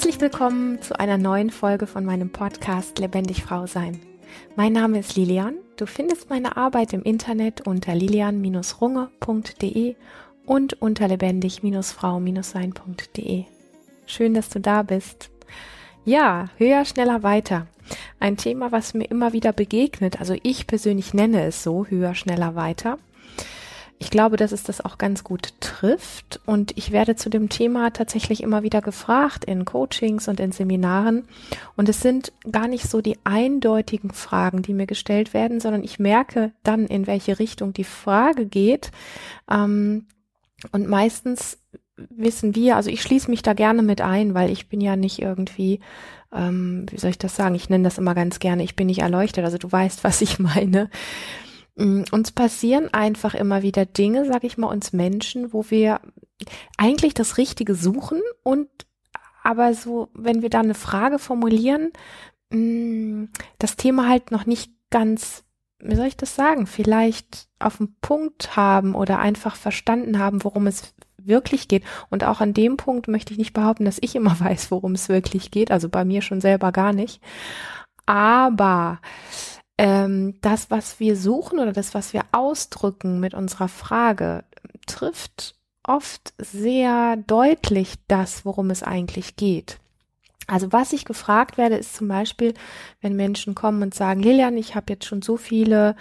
Herzlich willkommen zu einer neuen Folge von meinem Podcast Lebendig Frau Sein. Mein Name ist Lilian. Du findest meine Arbeit im Internet unter lilian-runge.de und unter lebendig-frau-sein.de. Schön, dass du da bist. Ja, höher, schneller, weiter. Ein Thema, was mir immer wieder begegnet. Also ich persönlich nenne es so, höher, schneller, weiter ich glaube, dass es das auch ganz gut trifft. Und ich werde zu dem Thema tatsächlich immer wieder gefragt in Coachings und in Seminaren. Und es sind gar nicht so die eindeutigen Fragen, die mir gestellt werden, sondern ich merke dann, in welche Richtung die Frage geht. Ähm, und meistens wissen wir, also ich schließe mich da gerne mit ein, weil ich bin ja nicht irgendwie ähm, wie soll ich das sagen? Ich nenne das immer ganz gerne, ich bin nicht erleuchtet, also du weißt, was ich meine. Mm, uns passieren einfach immer wieder Dinge, sag ich mal, uns Menschen, wo wir eigentlich das Richtige suchen und aber so, wenn wir da eine Frage formulieren, mm, das Thema halt noch nicht ganz, wie soll ich das sagen, vielleicht auf den Punkt haben oder einfach verstanden haben, worum es wirklich geht. Und auch an dem Punkt möchte ich nicht behaupten, dass ich immer weiß, worum es wirklich geht. Also bei mir schon selber gar nicht. Aber ähm, das, was wir suchen oder das, was wir ausdrücken mit unserer Frage, trifft oft sehr deutlich das, worum es eigentlich geht. Also was ich gefragt werde, ist zum Beispiel, wenn Menschen kommen und sagen, Lilian, ich habe jetzt schon so viele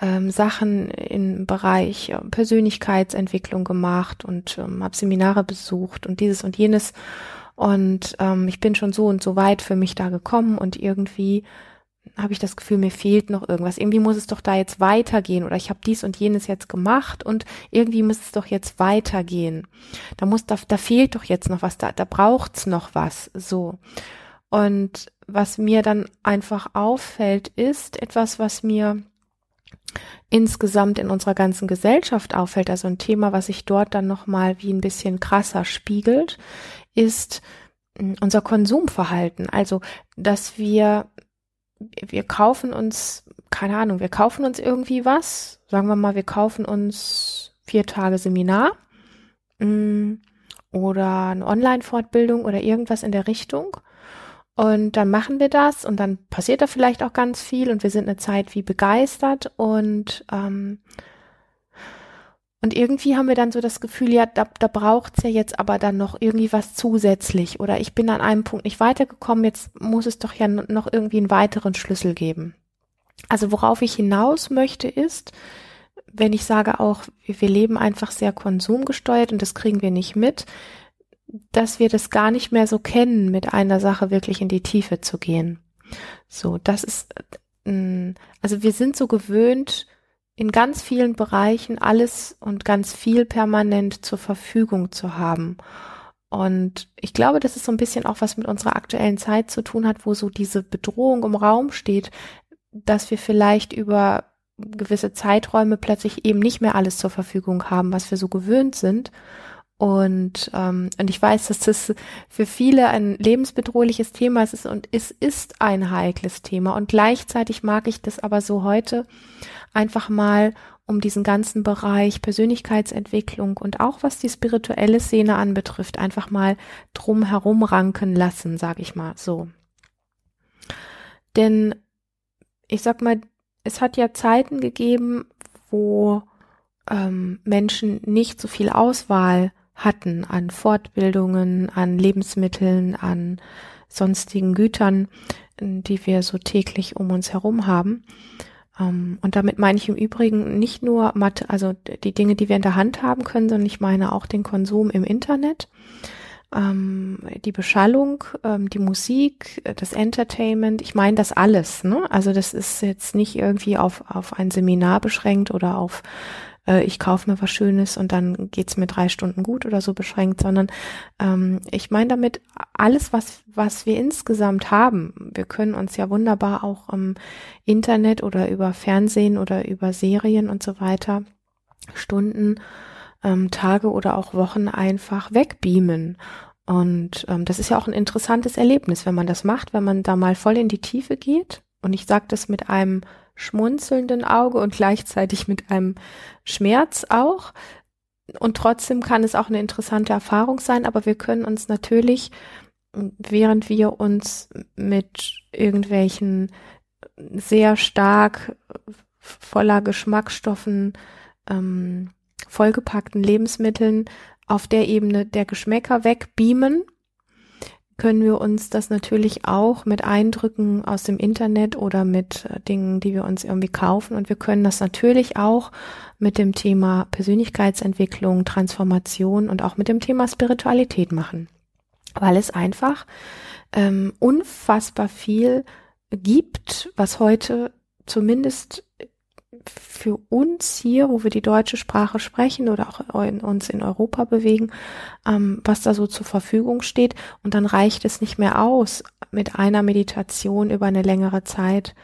ähm, Sachen im Bereich äh, Persönlichkeitsentwicklung gemacht und ähm, habe Seminare besucht und dieses und jenes und ähm, ich bin schon so und so weit für mich da gekommen und irgendwie habe ich das Gefühl, mir fehlt noch irgendwas. Irgendwie muss es doch da jetzt weitergehen oder ich habe dies und jenes jetzt gemacht und irgendwie muss es doch jetzt weitergehen. Da muss da, da fehlt doch jetzt noch was, da, da braucht's noch was. So. Und was mir dann einfach auffällt, ist etwas, was mir insgesamt in unserer ganzen Gesellschaft auffällt, also ein Thema, was sich dort dann nochmal wie ein bisschen krasser spiegelt, ist hm, unser Konsumverhalten. Also, dass wir wir kaufen uns, keine Ahnung, wir kaufen uns irgendwie was. Sagen wir mal, wir kaufen uns vier Tage Seminar mh, mm, oder eine Online-Fortbildung oder irgendwas in der Richtung. Und dann machen wir das und dann passiert da vielleicht auch ganz viel und wir sind eine Zeit wie begeistert und ähm, und irgendwie haben wir dann so das Gefühl, ja, da, da braucht's ja jetzt aber dann noch irgendwie was zusätzlich. Oder ich bin an einem Punkt nicht weitergekommen, jetzt muss es doch ja noch irgendwie einen weiteren Schlüssel geben. Also worauf ich hinaus möchte ist, wenn ich sage auch, wir leben einfach sehr konsumgesteuert und das kriegen wir nicht mit, dass wir das gar nicht mehr so kennen, mit einer Sache wirklich in die Tiefe zu gehen. So, das ist, äh, also wir sind so gewöhnt, in ganz vielen Bereichen alles und ganz viel permanent zur Verfügung zu haben. Und ich glaube, dass es so ein bisschen auch was mit unserer aktuellen Zeit zu tun hat, wo so diese Bedrohung im Raum steht, dass wir vielleicht über gewisse Zeiträume plötzlich eben nicht mehr alles zur Verfügung haben, was wir so gewöhnt sind. Und, ähm, und ich weiß, dass das für viele ein lebensbedrohliches Thema ist und es ist ein heikles Thema. Und gleichzeitig mag ich das aber so heute einfach mal um diesen ganzen Bereich Persönlichkeitsentwicklung und auch was die spirituelle Szene anbetrifft, einfach mal drum herum ranken lassen, sag ich mal so. Denn ich sag mal, es hat ja Zeiten gegeben, wo ähm, Menschen nicht so viel Auswahl hatten an Fortbildungen, an Lebensmitteln, an sonstigen Gütern, die wir so täglich um uns herum haben. Ähm, und damit meine ich im Übrigen nicht nur Mathe, also die Dinge, die wir in der Hand haben können, sondern ich meine auch den Konsum im Internet, ähm, die Beschallung, ähm, die Musik, das Entertainment. Ich meine das alles. Ne? Also das ist jetzt nicht irgendwie auf, auf ein Seminar beschränkt oder auf äh, ich kaufe mir was Schönes und dann geht's mir drei Stunden gut oder so beschränkt, sondern ähm, ich meine damit alles, was, was wir insgesamt haben. Wir können uns ja wunderbar auch im Internet oder über Fernsehen oder über Serien und so weiter Stunden, ähm, Tage oder auch Wochen einfach wegbeamen. Und ähm, das ist ja auch ein interessantes Erlebnis, wenn man das macht, wenn man da mal voll in die Tiefe geht. Und ich sage das mit einem schmunzelnden Auge und gleichzeitig mit einem Schmerz auch. Und trotzdem kann es auch eine interessante Erfahrung sein, aber wir können uns natürlich während wir uns mit irgendwelchen sehr stark voller Geschmacksstoffen ähm, vollgepackten Lebensmitteln auf der Ebene der Geschmäcker wegbeamen, können wir uns das natürlich auch mit Eindrücken aus dem Internet oder mit äh, Dingen, die wir uns irgendwie kaufen. Und wir können das natürlich auch mit dem Thema Persönlichkeitsentwicklung, Transformation und auch mit dem Thema Spiritualität machen, weil es einfach ähm, unfassbar viel gibt, was heute zumindest für uns hier, wo wir die deutsche Sprache sprechen oder auch in, uns in Europa bewegen, ähm, was da so zur Verfügung steht. Und dann reicht es nicht mehr aus, mit einer Meditation über eine längere Zeit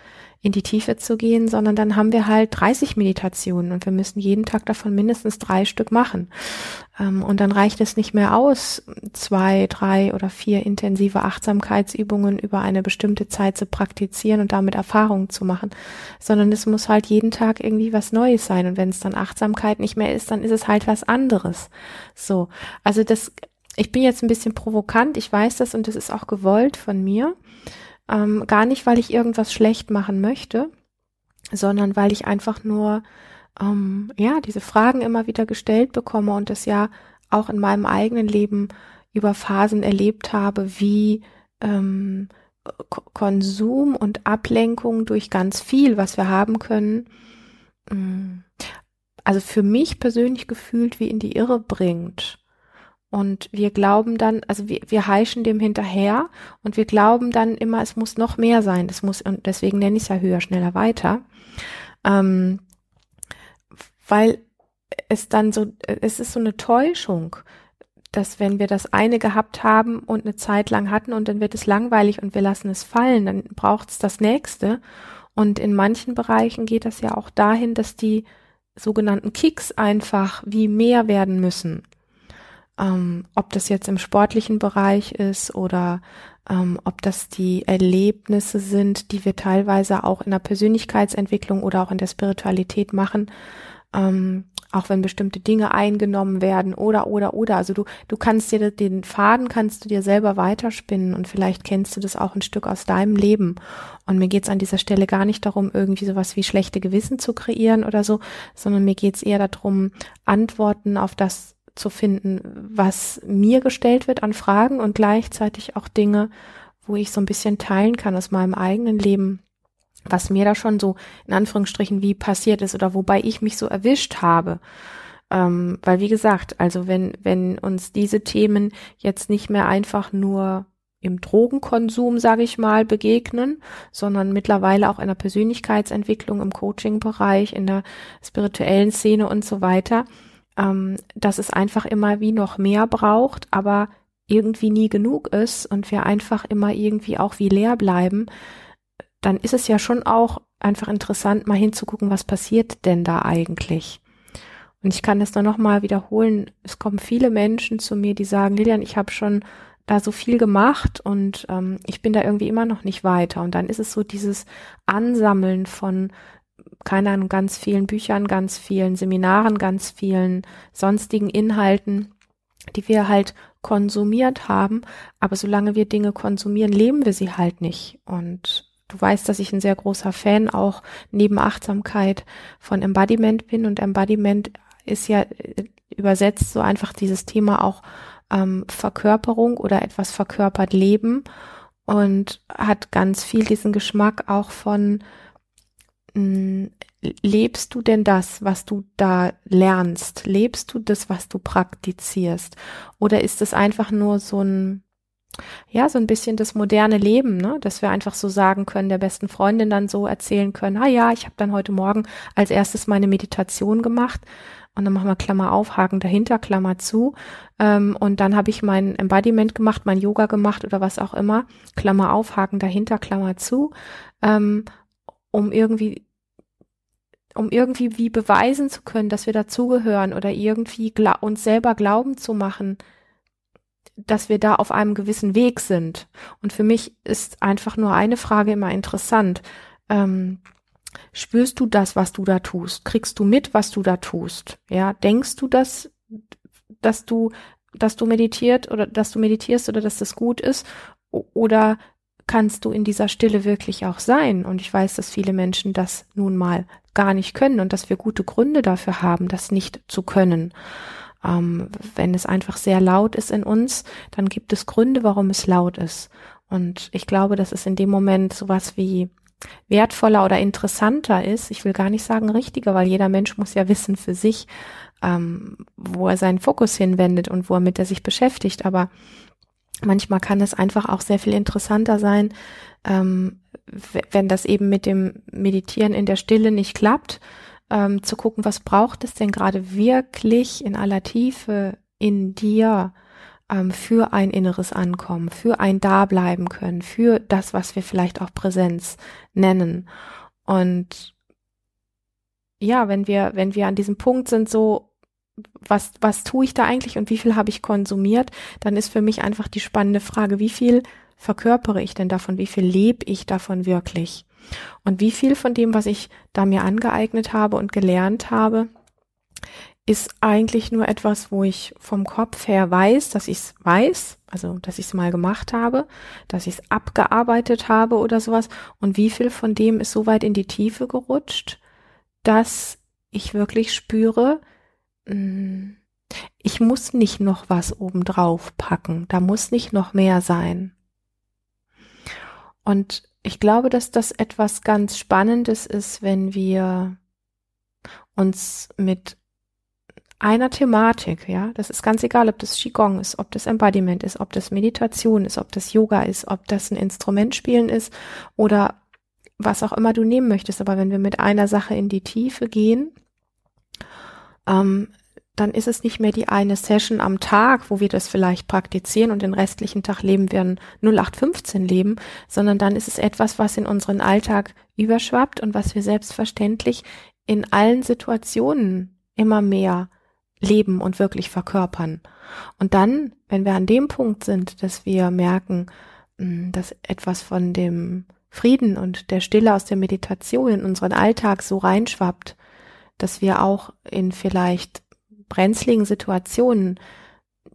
in die Tiefe zu gehen, sondern dann haben wir halt 30 Meditationen und wir müssen jeden Tag davon mindestens drei Stück machen. Ähm, und dann reicht es nicht mehr aus, zwei, drei oder vier intensive Achtsamkeitsübungen über eine bestimmte Zeit zu praktizieren und damit Erfahrungen zu machen, sondern es muss halt jeden Tag irgendwie was Neues sein. Und wenn es dann Achtsamkeit nicht mehr ist, dann ist es halt was anderes. So. Also das, ich bin jetzt ein bisschen provokant, ich weiß das und das ist auch gewollt von mir. Ähm, gar nicht, weil ich irgendwas schlecht machen möchte, sondern weil ich einfach nur ähm, ja diese Fragen immer wieder gestellt bekomme und das ja auch in meinem eigenen Leben über Phasen erlebt habe, wie ähm, Konsum und Ablenkung durch ganz viel, was wir haben können, mm, also für mich persönlich gefühlt wie in die Irre bringt. Und wir glauben dann, also wir, wir heischen dem hinterher und wir glauben dann immer, es muss noch mehr sein. Es muss, und deswegen nenne ich es ja höher, schneller, weiter. Ähm, weil es dann so, es ist so eine Täuschung, dass wenn wir das eine gehabt haben und eine Zeit lang hatten und dann wird es langweilig und wir lassen es fallen, dann braucht es das nächste. Und in manchen Bereichen geht das ja auch dahin, dass die sogenannten Kicks einfach wie mehr werden müssen ähm, ob das jetzt im sportlichen Bereich ist oder ähm, ob das die Erlebnisse sind, die wir teilweise auch in der Persönlichkeitsentwicklung oder auch in der Spiritualität machen, ähm, auch wenn bestimmte Dinge eingenommen werden oder oder oder. Also du du kannst dir den Faden kannst du dir selber weiterspinnen und vielleicht kennst du das auch ein Stück aus deinem Leben. Und mir geht's an dieser Stelle gar nicht darum, irgendwie sowas wie schlechte Gewissen zu kreieren oder so, sondern mir geht's eher darum, Antworten auf das zu finden, was mir gestellt wird an Fragen und gleichzeitig auch Dinge, wo ich so ein bisschen teilen kann aus meinem eigenen Leben, was mir da schon so in Anführungsstrichen wie passiert ist oder wobei ich mich so erwischt habe. Ähm, weil wie gesagt, also wenn, wenn uns diese Themen jetzt nicht mehr einfach nur im Drogenkonsum, sage ich mal, begegnen, sondern mittlerweile auch in der Persönlichkeitsentwicklung, im Coaching-Bereich, in der spirituellen Szene und so weiter, ähm, dass es einfach immer wie noch mehr braucht, aber irgendwie nie genug ist und wir einfach immer irgendwie auch wie leer bleiben, dann ist es ja schon auch einfach interessant, mal hinzugucken, was passiert denn da eigentlich. Und ich kann das nur noch mal wiederholen. Es kommen viele Menschen zu mir, die sagen, Lilian, ich habe schon da so viel gemacht und ähm, ich bin da irgendwie immer noch nicht weiter. Und dann ist es so dieses Ansammeln von keine Ahnung, ganz vielen Büchern, ganz vielen Seminaren, ganz vielen sonstigen Inhalten, die wir halt konsumiert haben. Aber solange wir Dinge konsumieren, leben wir sie halt nicht. Und du weißt, dass ich ein sehr großer Fan auch neben Achtsamkeit von Embodiment bin. Und Embodiment ist ja äh, übersetzt so einfach dieses Thema auch ähm, Verkörperung oder etwas verkörpert Leben und hat ganz viel diesen Geschmack auch von lebst du denn das, was du da lernst? Lebst du das, was du praktizierst? Oder ist es einfach nur so ein, ja, so ein bisschen das moderne Leben, ne? dass wir einfach so sagen können, der besten Freundin dann so erzählen können, ah ja, ich habe dann heute Morgen als erstes meine Meditation gemacht und dann machen wir Klammer auf, Haken dahinter, Klammer zu ähm, und dann habe ich mein Embodiment gemacht, mein Yoga gemacht oder was auch immer, Klammer auf, Haken dahinter, Klammer zu, ähm, um irgendwie um irgendwie wie beweisen zu können, dass wir dazugehören oder irgendwie uns selber glauben zu machen, dass wir da auf einem gewissen Weg sind. Und für mich ist einfach nur eine Frage immer interessant. Ähm, spürst du das, was du da tust? Kriegst du mit, was du da tust? Ja, denkst du, dass, dass du dass du meditiert oder dass du meditierst oder dass das gut ist? Oder kannst du in dieser Stille wirklich auch sein? Und ich weiß, dass viele Menschen das nun mal gar nicht können und dass wir gute Gründe dafür haben, das nicht zu können. Ähm, wenn es einfach sehr laut ist in uns, dann gibt es Gründe, warum es laut ist. Und ich glaube, dass es in dem Moment sowas wie wertvoller oder interessanter ist. Ich will gar nicht sagen richtiger, weil jeder Mensch muss ja wissen für sich, ähm, wo er seinen Fokus hinwendet und womit er sich beschäftigt. Aber manchmal kann es einfach auch sehr viel interessanter sein, ähm, wenn das eben mit dem Meditieren in der Stille nicht klappt, ähm, zu gucken, was braucht es denn gerade wirklich in aller Tiefe in dir ähm, für ein inneres Ankommen, für ein Dableiben können, für das, was wir vielleicht auch Präsenz nennen. Und ja, wenn wir, wenn wir an diesem Punkt sind, so, was, was tue ich da eigentlich und wie viel habe ich konsumiert, dann ist für mich einfach die spannende Frage, wie viel verkörpere ich denn davon, wie viel lebe ich davon wirklich? Und wie viel von dem, was ich da mir angeeignet habe und gelernt habe, ist eigentlich nur etwas, wo ich vom Kopf her weiß, dass ich es weiß, also dass ich es mal gemacht habe, dass ich es abgearbeitet habe oder sowas. Und wie viel von dem ist so weit in die Tiefe gerutscht, dass ich wirklich spüre, hm, ich muss nicht noch was obendrauf packen, da muss nicht noch mehr sein. Und ich glaube, dass das etwas ganz Spannendes ist, wenn wir uns mit einer Thematik, ja, das ist ganz egal, ob das Qigong ist, ob das Embodiment ist, ob das Meditation ist, ob das Yoga ist, ob das ein Instrumentspielen ist oder was auch immer du nehmen möchtest. Aber wenn wir mit einer Sache in die Tiefe gehen, ähm, dann ist es nicht mehr die eine Session am Tag, wo wir das vielleicht praktizieren und den restlichen Tag leben wir ein 0815 Leben, sondern dann ist es etwas, was in unseren Alltag überschwappt und was wir selbstverständlich in allen Situationen immer mehr leben und wirklich verkörpern. Und dann, wenn wir an dem Punkt sind, dass wir merken, hm, dass etwas von dem Frieden und der Stille aus der Meditation in unseren Alltag so reinschwappt, dass wir auch in vielleicht brenzligen Situationen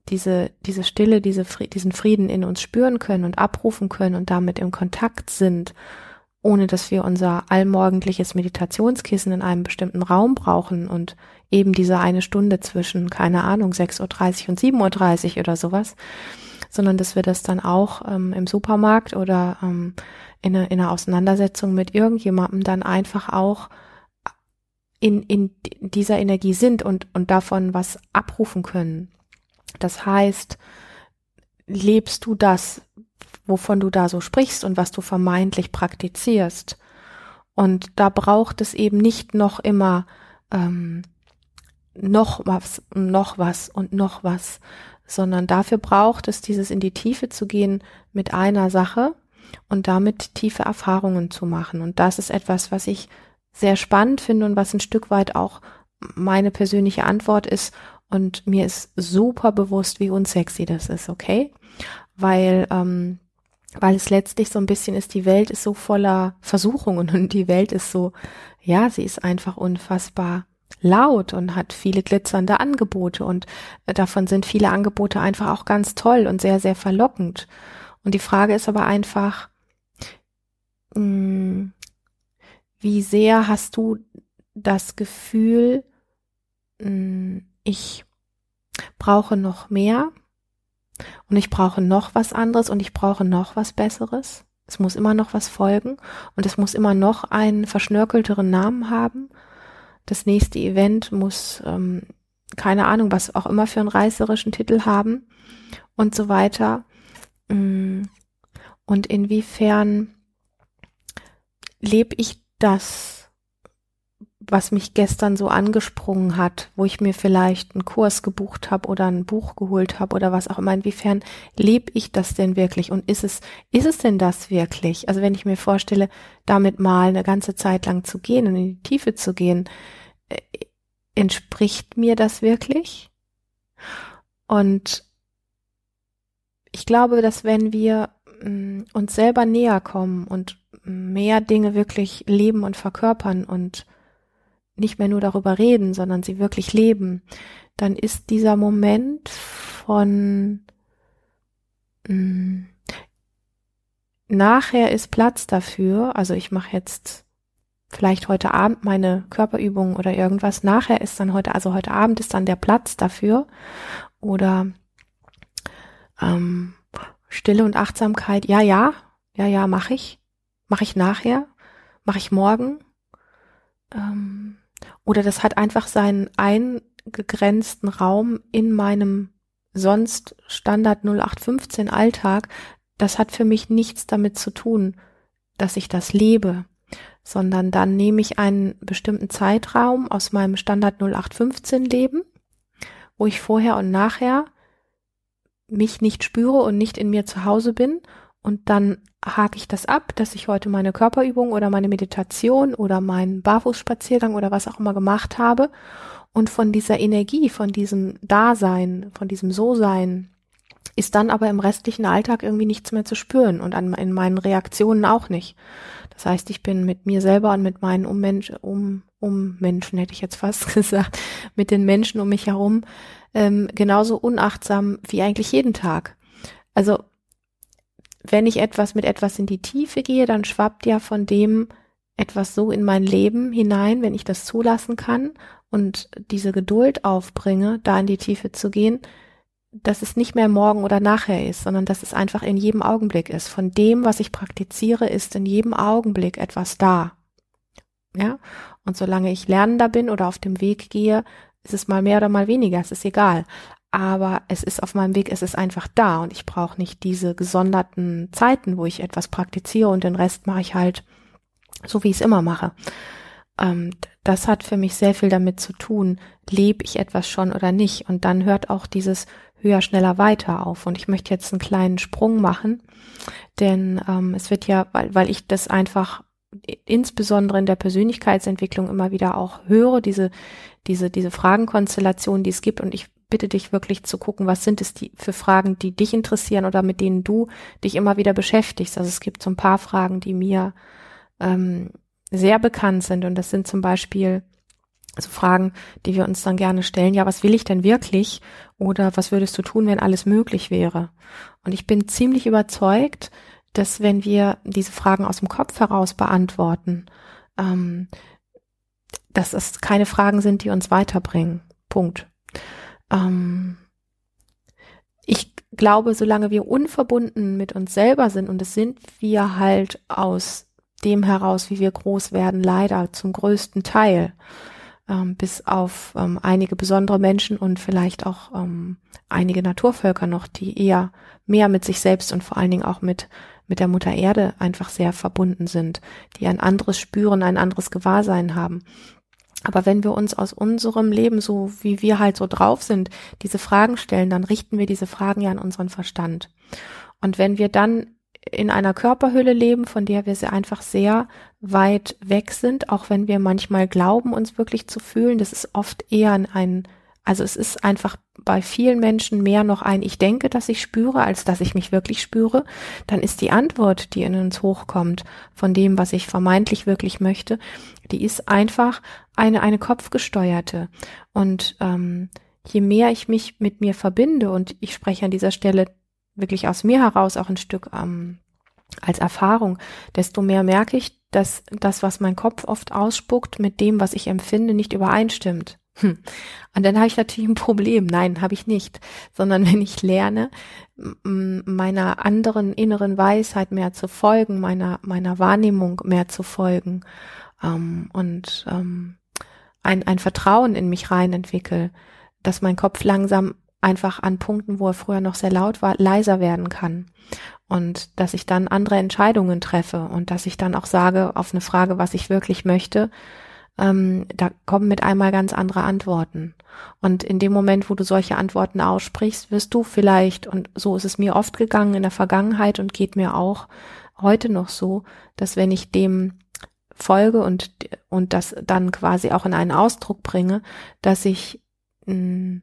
diese, diese Stille, diese, diesen Frieden in uns spüren können und abrufen können und damit im Kontakt sind, ohne dass wir unser allmorgendliches Meditationskissen in einem bestimmten Raum brauchen und eben diese eine Stunde zwischen, keine Ahnung, 6.30 Uhr und 7.30 Uhr oder sowas, sondern dass wir das dann auch ähm, im Supermarkt oder ähm, in, eine, in einer Auseinandersetzung mit irgendjemandem dann einfach auch in, in dieser Energie sind und, und davon was abrufen können. Das heißt, lebst du das, wovon du da so sprichst und was du vermeintlich praktizierst. Und da braucht es eben nicht noch immer ähm, noch was, noch was und noch was, sondern dafür braucht es dieses in die Tiefe zu gehen mit einer Sache und damit tiefe Erfahrungen zu machen. Und das ist etwas, was ich sehr spannend finde und was ein Stück weit auch meine persönliche Antwort ist. Und mir ist super bewusst, wie unsexy das ist, okay? Weil, ähm, weil es letztlich so ein bisschen ist, die Welt ist so voller Versuchungen und die Welt ist so, ja, sie ist einfach unfassbar laut und hat viele glitzernde Angebote und davon sind viele Angebote einfach auch ganz toll und sehr, sehr verlockend. Und die Frage ist aber einfach, mh, hm, wie sehr hast du das Gefühl, hm, ich brauche noch mehr und ich brauche noch was anderes und ich brauche noch was Besseres? Es muss immer noch was folgen und es muss immer noch einen verschnörkelteren Namen haben. Das nächste Event muss, ähm, keine Ahnung, was auch immer für einen reißerischen Titel haben und so weiter. Hm, und inwiefern lebe ich das, was mich gestern so angesprungen hat, wo ich mir vielleicht einen Kurs gebucht habe oder ein Buch geholt habe oder was auch immer, inwiefern lebe ich das denn wirklich und ist es, ist es denn das wirklich? Also wenn ich mir vorstelle, damit mal eine ganze Zeit lang zu gehen und in die Tiefe zu gehen, äh, entspricht mir das wirklich? Und ich glaube, dass wenn wir mm, uns selber näher kommen und mehr Dinge wirklich leben und verkörpern und nicht mehr nur darüber reden, sondern sie wirklich leben, dann ist dieser Moment von mm, nachher ist Platz dafür. Also ich mache jetzt vielleicht heute Abend meine Körperübung oder irgendwas. Nachher ist dann heute, also heute Abend ist dann der Platz dafür. Oder ähm, Stille und Achtsamkeit. Ja, ja, ja, ja, mache ich. Mache ich nachher. Mache ich morgen. Ähm, oder das hat einfach seinen eingegrenzten Raum in meinem sonst Standard 0815 Alltag. Das hat für mich nichts damit zu tun, dass ich das lebe, sondern dann nehme ich einen bestimmten Zeitraum aus meinem Standard 0815 Leben, wo ich vorher und nachher mich nicht spüre und nicht in mir zu Hause bin und dann hake ich das ab, dass ich heute meine Körperübung oder meine Meditation oder meinen Barfußspaziergang oder was auch immer gemacht habe und von dieser Energie, von diesem Dasein, von diesem So-Sein ist dann aber im restlichen Alltag irgendwie nichts mehr zu spüren und an, in meinen Reaktionen auch nicht. Das heißt, ich bin mit mir selber und mit meinen Ummensch, um, um Menschen, hätte ich jetzt fast gesagt, mit den Menschen um mich herum ähm, genauso unachtsam wie eigentlich jeden Tag. Also wenn ich etwas mit etwas in die Tiefe gehe, dann schwappt ja von dem etwas so in mein Leben hinein, wenn ich das zulassen kann und diese Geduld aufbringe, da in die Tiefe zu gehen, dass es nicht mehr morgen oder nachher ist, sondern dass es einfach in jedem Augenblick ist. Von dem, was ich praktiziere, ist in jedem Augenblick etwas da. Ja? Und solange ich lernender bin oder auf dem Weg gehe, ist es mal mehr oder mal weniger, es ist egal. Aber es ist auf meinem Weg, es ist einfach da und ich brauche nicht diese gesonderten Zeiten, wo ich etwas praktiziere und den Rest mache ich halt so, wie ich es immer mache. Ähm, das hat für mich sehr viel damit zu tun, lebe ich etwas schon oder nicht. Und dann hört auch dieses höher, schneller, weiter auf. Und ich möchte jetzt einen kleinen Sprung machen, denn ähm, es wird ja, weil, weil ich das einfach insbesondere in der Persönlichkeitsentwicklung immer wieder auch höre, diese, diese, diese Fragenkonstellation, die es gibt. Und ich bitte dich wirklich zu gucken, was sind es die für Fragen, die dich interessieren oder mit denen du dich immer wieder beschäftigst. Also es gibt so ein paar Fragen, die mir ähm, sehr bekannt sind. Und das sind zum Beispiel so Fragen, die wir uns dann gerne stellen. Ja, was will ich denn wirklich? Oder was würdest du tun, wenn alles möglich wäre? Und ich bin ziemlich überzeugt, dass wenn wir diese Fragen aus dem Kopf heraus beantworten, ähm, dass es keine Fragen sind, die uns weiterbringen. Punkt. Ähm, ich glaube, solange wir unverbunden mit uns selber sind, und es sind wir halt aus dem heraus, wie wir groß werden, leider zum größten Teil, ähm, bis auf ähm, einige besondere Menschen und vielleicht auch ähm, einige Naturvölker noch, die eher mehr mit sich selbst und vor allen Dingen auch mit mit der Mutter Erde einfach sehr verbunden sind, die ein anderes Spüren, ein anderes Gewahrsein haben. Aber wenn wir uns aus unserem Leben, so wie wir halt so drauf sind, diese Fragen stellen, dann richten wir diese Fragen ja an unseren Verstand. Und wenn wir dann in einer Körperhülle leben, von der wir sie einfach sehr weit weg sind, auch wenn wir manchmal glauben, uns wirklich zu fühlen. Das ist oft eher ein, also es ist einfach bei vielen Menschen mehr noch ein, ich denke, dass ich spüre, als dass ich mich wirklich spüre. Dann ist die Antwort, die in uns hochkommt, von dem, was ich vermeintlich wirklich möchte, die ist einfach eine, eine kopfgesteuerte. Und ähm, je mehr ich mich mit mir verbinde, und ich spreche an dieser Stelle wirklich aus mir heraus auch ein Stück ähm, als Erfahrung, desto mehr merke ich, dass das, was mein Kopf oft ausspuckt, mit dem, was ich empfinde, nicht übereinstimmt. Hm. Und dann habe ich natürlich ein Problem. Nein, habe ich nicht. Sondern wenn ich lerne, meiner anderen inneren Weisheit mehr zu folgen, meiner, meiner Wahrnehmung mehr zu folgen ähm, und ähm, ein, ein Vertrauen in mich rein entwickle, dass mein Kopf langsam einfach an Punkten, wo er früher noch sehr laut war, leiser werden kann. Und dass ich dann andere Entscheidungen treffe und dass ich dann auch sage auf eine Frage, was ich wirklich möchte, ähm, da kommen mit einmal ganz andere Antworten. Und in dem Moment, wo du solche Antworten aussprichst, wirst du vielleicht, und so ist es mir oft gegangen in der Vergangenheit und geht mir auch heute noch so, dass wenn ich dem folge und, und das dann quasi auch in einen Ausdruck bringe, dass ich mh, mm,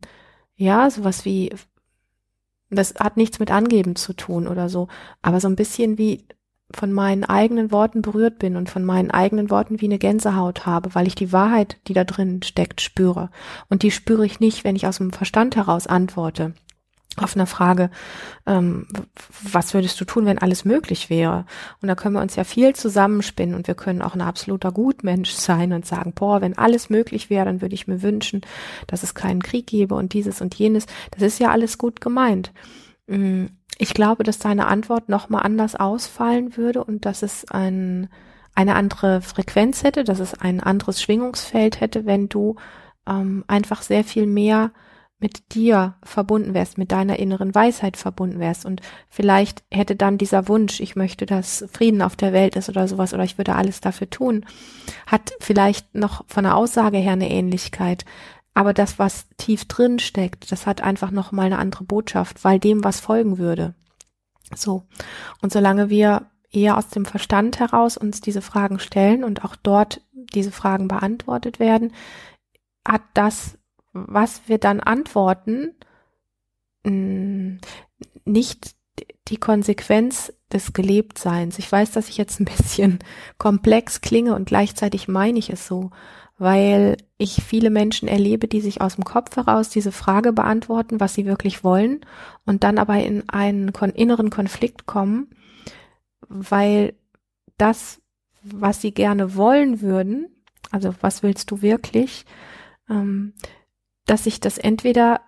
ja, sowas wie, das hat nichts mit Angeben zu tun oder so, aber so ein bisschen wie von meinen eigenen Worten berührt bin und von meinen eigenen Worten wie eine Gänsehaut habe, weil ich die Wahrheit, die da drin steckt, spüre. Und die spüre ich nicht, wenn ich aus dem Verstand heraus antworte. auf eine Frage, ähm, was würdest du tun, wenn alles möglich wäre? Und da können wir uns ja viel zusammenspinnen und wir können auch ein absoluter Gutmensch sein und sagen, boah, wenn alles möglich wäre, dann würde ich mir wünschen, dass es keinen Krieg gäbe und dieses und jenes. Das ist ja alles gut gemeint. Ich glaube, dass deine Antwort nochmal anders ausfallen würde und dass es ein, eine andere Frequenz hätte, dass es ein anderes Schwingungsfeld hätte, wenn du ähm, einfach sehr viel mehr mit dir verbunden wärst, mit deiner inneren Weisheit verbunden wärst. Und vielleicht hätte dann dieser Wunsch, ich möchte, dass Frieden auf der Welt ist oder sowas oder ich würde alles dafür tun, hat vielleicht noch von der Aussage her eine Ähnlichkeit, aber das, was tief drin steckt, das hat einfach noch mal eine andere Botschaft, weil dem was folgen würde. So. Und solange wir eher aus dem Verstand heraus uns diese Fragen stellen und auch dort diese Fragen beantwortet werden, hat das was wir dann antworten, mm, nicht die Konsequenz des Gelebtseins. Ich weiß, dass ich jetzt ein bisschen komplex klinge und gleichzeitig meine ich es so, weil ich viele Menschen erlebe, die sich aus dem Kopf heraus diese Frage beantworten, was sie wirklich wollen und dann aber in einen inneren Konflikt kommen, weil das, was sie gerne wollen würden, also was willst du wirklich, ähm, dass sich das entweder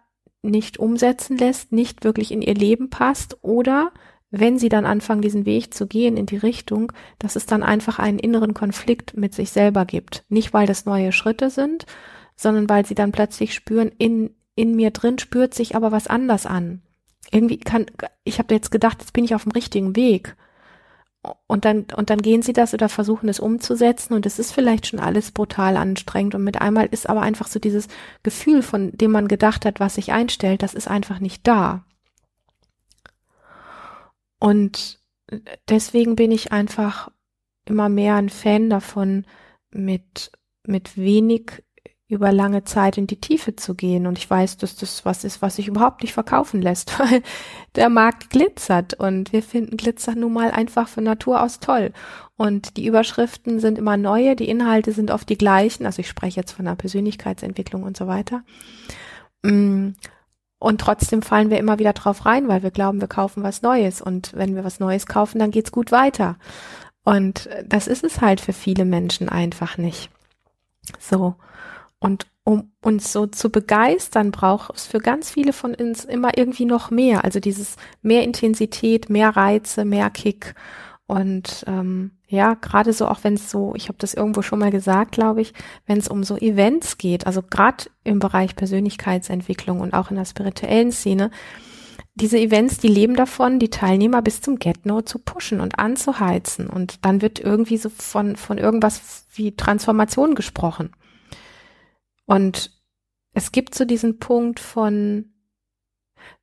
nicht umsetzen lässt, nicht wirklich in ihr Leben passt oder wenn sie dann anfangen, diesen Weg zu gehen in die Richtung, dass es dann einfach einen inneren Konflikt mit sich selber gibt. Nicht, weil das neue Schritte sind, sondern weil sie dann plötzlich spüren, in, in mir drin spürt sich aber was anders an. Irgendwie kann, ich habe jetzt gedacht, jetzt bin ich auf dem richtigen Weg und dann, und dann gehen sie das oder versuchen es umzusetzen und es ist vielleicht schon alles brutal anstrengend und mit einmal ist aber einfach so dieses Gefühl, von dem man gedacht hat, was sich einstellt, das ist einfach nicht da. Und deswegen bin ich einfach immer mehr ein Fan davon, mit, mit wenig über lange Zeit in die Tiefe zu gehen. Und ich weiß, dass das was ist, was sich überhaupt nicht verkaufen lässt, weil der Markt glitzert und wir finden Glitzer nun mal einfach von Natur aus toll. Und die Überschriften sind immer neue, die Inhalte sind oft die gleichen. Also ich spreche jetzt von der Persönlichkeitsentwicklung und so weiter. Und trotzdem fallen wir immer wieder drauf rein, weil wir glauben, wir kaufen was Neues. Und wenn wir was Neues kaufen, dann geht's gut weiter. Und das ist es halt für viele Menschen einfach nicht. So. Und um uns so zu begeistern, braucht es für ganz viele von uns immer irgendwie noch mehr. Also dieses mehr Intensität, mehr Reize, mehr Kick. Und ähm, ja, gerade so, auch wenn es so, ich habe das irgendwo schon mal gesagt, glaube ich, wenn es um so Events geht, also gerade im Bereich Persönlichkeitsentwicklung und auch in der spirituellen Szene, diese Events, die leben davon, die Teilnehmer bis zum Get-No zu pushen und anzuheizen. Und dann wird irgendwie so von, von irgendwas wie Transformation gesprochen. Und es gibt so diesen Punkt von,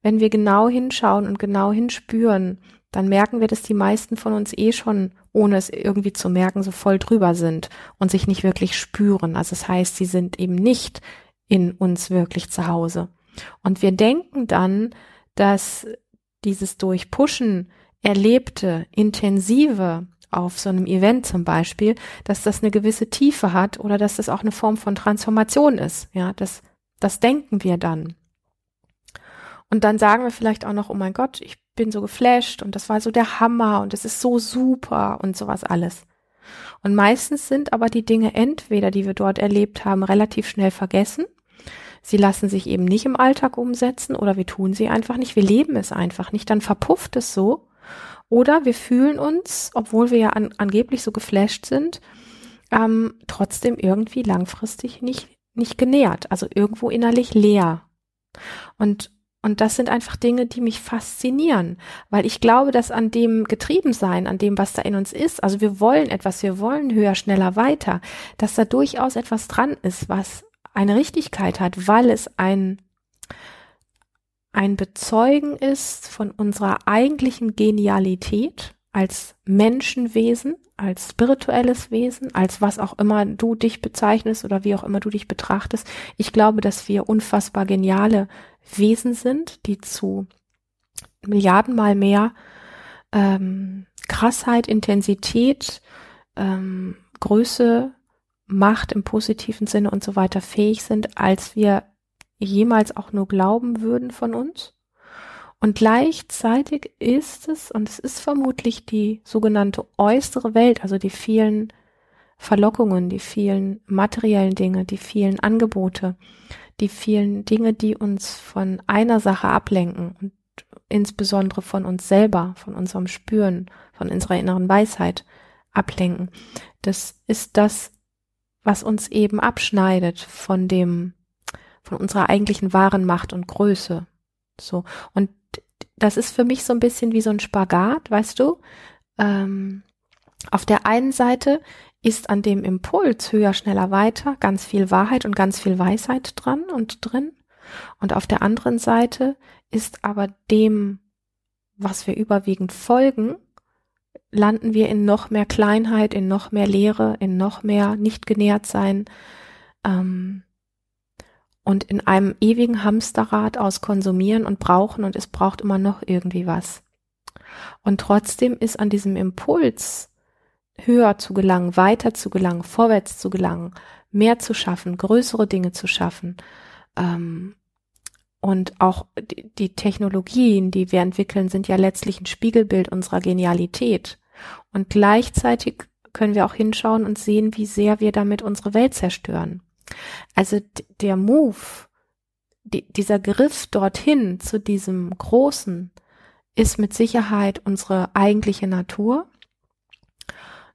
wenn wir genau hinschauen und genau hinspüren, dann merken wir, dass die meisten von uns eh schon, ohne es irgendwie zu merken, so voll drüber sind und sich nicht wirklich spüren. Also das heißt, sie sind eben nicht in uns wirklich zu Hause. Und wir denken dann, dass dieses Durchpushen erlebte, intensive, auf so einem Event zum Beispiel, dass das eine gewisse Tiefe hat oder dass das auch eine Form von Transformation ist. Ja, das, das denken wir dann. Und dann sagen wir vielleicht auch noch, oh mein Gott, ich bin so geflasht und das war so der Hammer und es ist so super und sowas alles. Und meistens sind aber die Dinge entweder, die wir dort erlebt haben, relativ schnell vergessen. Sie lassen sich eben nicht im Alltag umsetzen oder wir tun sie einfach nicht. Wir leben es einfach nicht. Dann verpufft es so oder wir fühlen uns, obwohl wir ja an, angeblich so geflasht sind, ähm, trotzdem irgendwie langfristig nicht, nicht genährt, also irgendwo innerlich leer. Und, und das sind einfach Dinge, die mich faszinieren, weil ich glaube, dass an dem Getriebensein, an dem, was da in uns ist, also wir wollen etwas, wir wollen höher, schneller, weiter, dass da durchaus etwas dran ist, was eine Richtigkeit hat, weil es ein, ein Bezeugen ist von unserer eigentlichen Genialität als Menschenwesen, als spirituelles Wesen, als was auch immer du dich bezeichnest oder wie auch immer du dich betrachtest. Ich glaube, dass wir unfassbar geniale Wesen sind, die zu Milliardenmal mehr ähm, Krassheit, Intensität, ähm, Größe, Macht im positiven Sinne und so weiter fähig sind, als wir jemals auch nur glauben würden von uns. Und gleichzeitig ist es, und es ist vermutlich die sogenannte äußere Welt, also die vielen Verlockungen, die vielen materiellen Dinge, die vielen Angebote, die vielen Dinge, die uns von einer Sache ablenken und insbesondere von uns selber, von unserem Spüren, von unserer inneren Weisheit ablenken. Das ist das, was uns eben abschneidet von dem, von unserer eigentlichen wahren Macht und Größe. So. Und das ist für mich so ein bisschen wie so ein Spagat, weißt du? Ähm, auf der einen Seite ist an dem Impuls höher, schneller, weiter ganz viel Wahrheit und ganz viel Weisheit dran und drin. Und auf der anderen Seite ist aber dem, was wir überwiegend folgen, landen wir in noch mehr Kleinheit, in noch mehr Leere, in noch mehr nicht genährt sein ähm, und in einem ewigen Hamsterrad aus Konsumieren und Brauchen und es braucht immer noch irgendwie was. Und trotzdem ist an diesem Impuls, höher zu gelangen, weiter zu gelangen, vorwärts zu gelangen, mehr zu schaffen, größere Dinge zu schaffen, ähm, und auch die Technologien, die wir entwickeln, sind ja letztlich ein Spiegelbild unserer Genialität. Und gleichzeitig können wir auch hinschauen und sehen, wie sehr wir damit unsere Welt zerstören. Also der Move, die, dieser Griff dorthin zu diesem Großen ist mit Sicherheit unsere eigentliche Natur.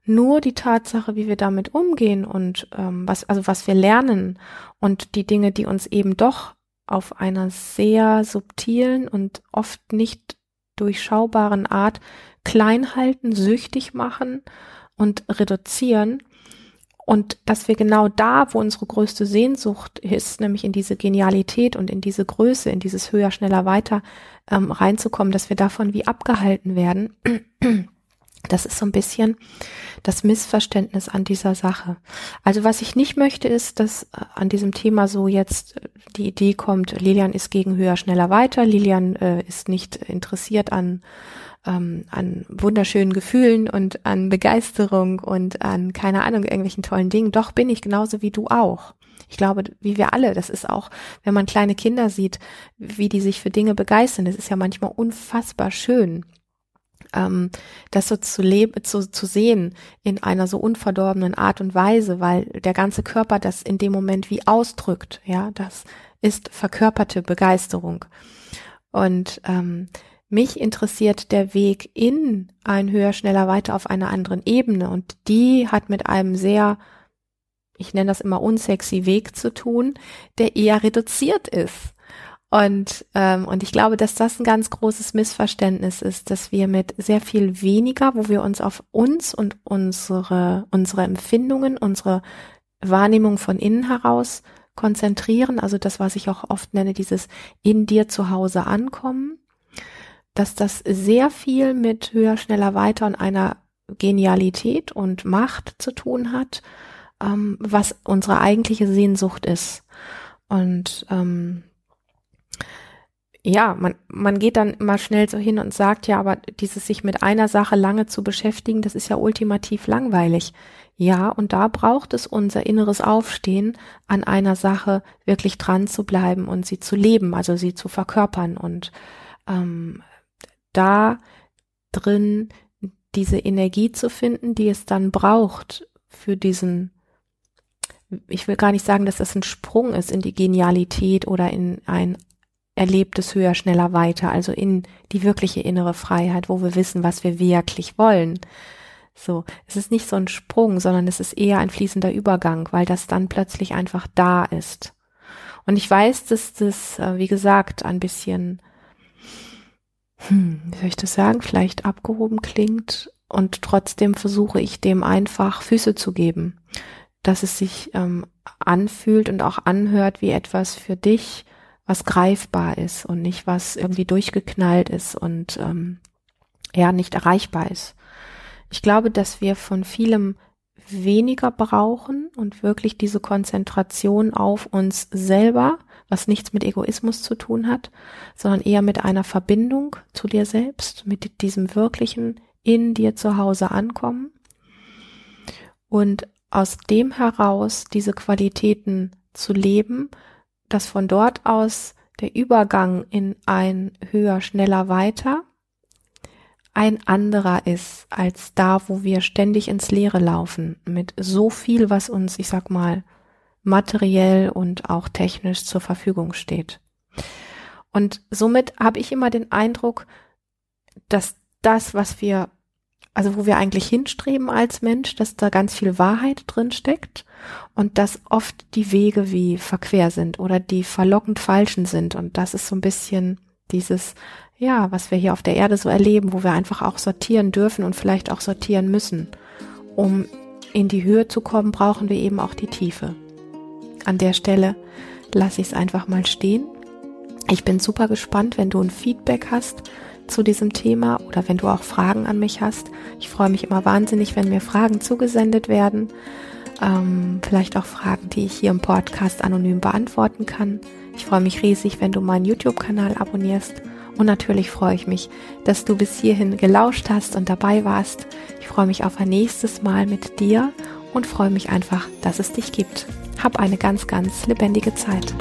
Nur die Tatsache, wie wir damit umgehen und ähm, was, also was wir lernen und die Dinge, die uns eben doch auf einer sehr subtilen und oft nicht durchschaubaren Art klein halten, süchtig machen und reduzieren. Und dass wir genau da, wo unsere größte Sehnsucht ist, nämlich in diese Genialität und in diese Größe, in dieses höher, schneller, weiter ähm, reinzukommen, dass wir davon wie abgehalten werden. Das ist so ein bisschen das Missverständnis an dieser Sache. Also was ich nicht möchte, ist, dass äh, an diesem Thema so jetzt äh, die Idee kommt, Lilian ist gegen höher, schneller, weiter. Lilian äh, ist nicht interessiert an ähm, an wunderschönen Gefühlen und an Begeisterung und an keine Ahnung irgendwelchen tollen Dingen. Doch bin ich genauso wie du auch. Ich glaube, wie wir alle, das ist auch, wenn man kleine Kinder sieht, wie die sich für Dinge begeistern, das ist ja manchmal unfassbar schön ähm, das so zu leben, zu, zu sehen in einer so unverdorbenen Art und Weise, weil der ganze Körper das in dem Moment wie ausdrückt, ja, das ist verkörperte Begeisterung. Und ähm, mich interessiert der Weg in ein höher, schneller, weiter auf einer anderen Ebene. Und die hat mit einem sehr ich nenne das immer unsexy Weg zu tun, der eher reduziert ist. Und, ähm, und ich glaube, dass das ein ganz großes Missverständnis ist, dass wir mit sehr viel weniger, wo wir uns auf uns und unsere, unsere Empfindungen, unsere Wahrnehmung von innen heraus konzentrieren, also das, was ich auch oft nenne, dieses in dir zu Hause ankommen, dass das sehr viel mit höher, schneller, weiter und einer Genialität und Macht zu tun hat, ähm, was unsere eigentliche Sehnsucht ist. Und ähm, ja, man, man geht dann immer schnell so hin und sagt, ja, aber dieses sich mit einer Sache lange zu beschäftigen, das ist ja ultimativ langweilig. Ja, und da braucht es unser inneres Aufstehen, an einer Sache wirklich dran zu bleiben und sie zu leben, also sie zu verkörpern und ähm, da drin diese Energie zu finden, die es dann braucht für diesen ich will gar nicht sagen, dass das ein Sprung ist in die Genialität oder in ein erlebt es höher, schneller, weiter, also in die wirkliche innere Freiheit, wo wir wissen, was wir wirklich wollen. So, es ist nicht so ein Sprung, sondern es ist eher ein fließender Übergang, weil das dann plötzlich einfach da ist. Und ich weiß, dass das, äh, wie gesagt, ein bisschen, hm, wie soll ich das sagen, vielleicht abgehoben klingt und trotzdem versuche ich dem einfach Füße zu geben, dass es sich ähm, anfühlt und auch anhört wie etwas für dich, was greifbar ist und nicht was irgendwie durchgeknallt ist und ähm, ja nicht erreichbar ist. Ich glaube, dass wir von vielem weniger brauchen und wirklich diese Konzentration auf uns selber, was nichts mit Egoismus zu tun hat, sondern eher mit einer Verbindung zu dir selbst, mit diesem wirklichen in dir zu Hause ankommen. Und aus dem heraus diese Qualitäten zu leben, dass von dort aus der Übergang in ein höher, schneller, weiter ein anderer ist als da, wo wir ständig ins Leere laufen, mit so viel, was uns, ich sag mal, materiell und auch technisch zur Verfügung steht. Und somit habe ich immer den Eindruck, dass das, was wir, also wo wir eigentlich hinstreben als Mensch, dass da ganz viel Wahrheit drin steckt und dass oft die Wege wie verquer sind oder die verlockend falschen sind. Und das ist so ein bisschen dieses, ja, was wir hier auf der Erde so erleben, wo wir einfach auch sortieren dürfen und vielleicht auch sortieren müssen. Um in die Höhe zu kommen, brauchen wir eben auch die Tiefe. An der Stelle lasse ich es einfach mal stehen. Ich bin super gespannt, wenn du ein Feedback hast zu diesem Thema oder wenn du auch Fragen an mich hast. Ich freue mich immer wahnsinnig, wenn mir Fragen zugesendet werden. Ähm, vielleicht auch Fragen, die ich hier im Podcast anonym beantworten kann. Ich freue mich riesig, wenn du meinen YouTube-Kanal abonnierst. Und natürlich freue ich mich, dass du bis hierhin gelauscht hast und dabei warst. Ich freue mich auf ein nächstes Mal mit dir und freue mich einfach, dass es dich gibt. Hab eine ganz, ganz lebendige Zeit.